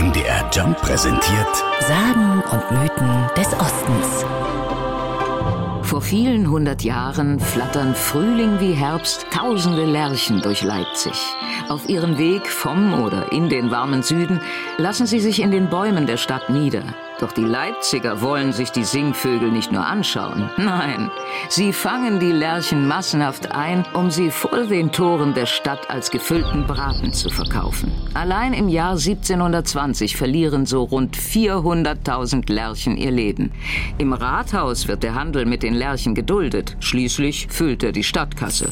MDR Jump präsentiert Sagen und Mythen des Ostens. Vor vielen hundert Jahren flattern Frühling wie Herbst tausende Lerchen durch Leipzig. Auf ihrem Weg vom oder in den warmen Süden lassen sie sich in den Bäumen der Stadt nieder. Doch die Leipziger wollen sich die Singvögel nicht nur anschauen. Nein, sie fangen die Lerchen massenhaft ein, um sie vor den Toren der Stadt als gefüllten Braten zu verkaufen. Allein im Jahr 1720 verlieren so rund 400.000 Lerchen ihr Leben. Im Rathaus wird der Handel mit den Lerchen geduldet. Schließlich füllt er die Stadtkasse.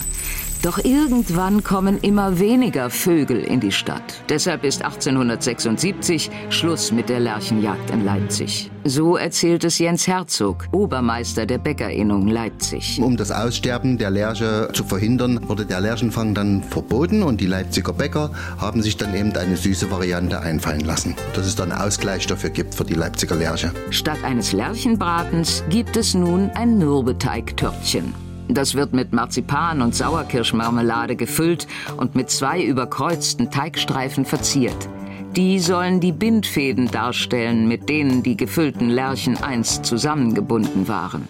Doch irgendwann kommen immer weniger Vögel in die Stadt. Deshalb ist 1876 Schluss mit der Lerchenjagd in Leipzig. So erzählt es Jens Herzog, Obermeister der Bäckerinnung Leipzig. Um das Aussterben der Lerche zu verhindern, wurde der Lerchenfang dann verboten und die Leipziger Bäcker haben sich dann eben eine süße Variante einfallen lassen, dass es dann Ausgleich dafür gibt für die Leipziger Lerche. Statt eines Lerchenbratens gibt es nun ein Mürbeteigtörtchen. Das wird mit Marzipan und Sauerkirschmarmelade gefüllt und mit zwei überkreuzten Teigstreifen verziert. Die sollen die Bindfäden darstellen, mit denen die gefüllten Lerchen einst zusammengebunden waren.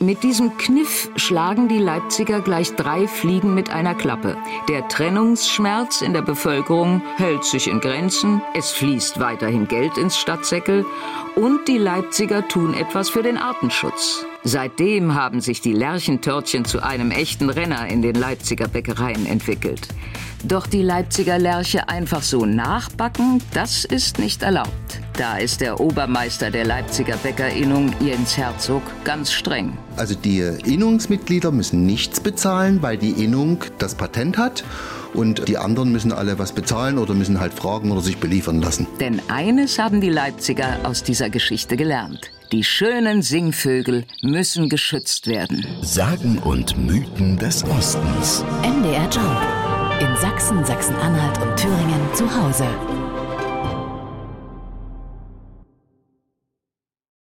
Mit diesem Kniff schlagen die Leipziger gleich drei Fliegen mit einer Klappe. Der Trennungsschmerz in der Bevölkerung hält sich in Grenzen, es fließt weiterhin Geld ins Stadtsäckel und die Leipziger tun etwas für den Artenschutz. Seitdem haben sich die Lerchentörtchen zu einem echten Renner in den Leipziger Bäckereien entwickelt. Doch die Leipziger Lerche einfach so nachbacken, das ist nicht erlaubt. Da ist der Obermeister der Leipziger Bäckerinnung, Jens Herzog, ganz streng. Also die Innungsmitglieder müssen nichts bezahlen, weil die Innung das Patent hat und die anderen müssen alle was bezahlen oder müssen halt fragen oder sich beliefern lassen. Denn eines haben die Leipziger aus dieser Geschichte gelernt. Die schönen Singvögel müssen geschützt werden. Sagen und Mythen des Ostens. MDR Jump. In Sachsen, Sachsen-Anhalt und Thüringen zu Hause.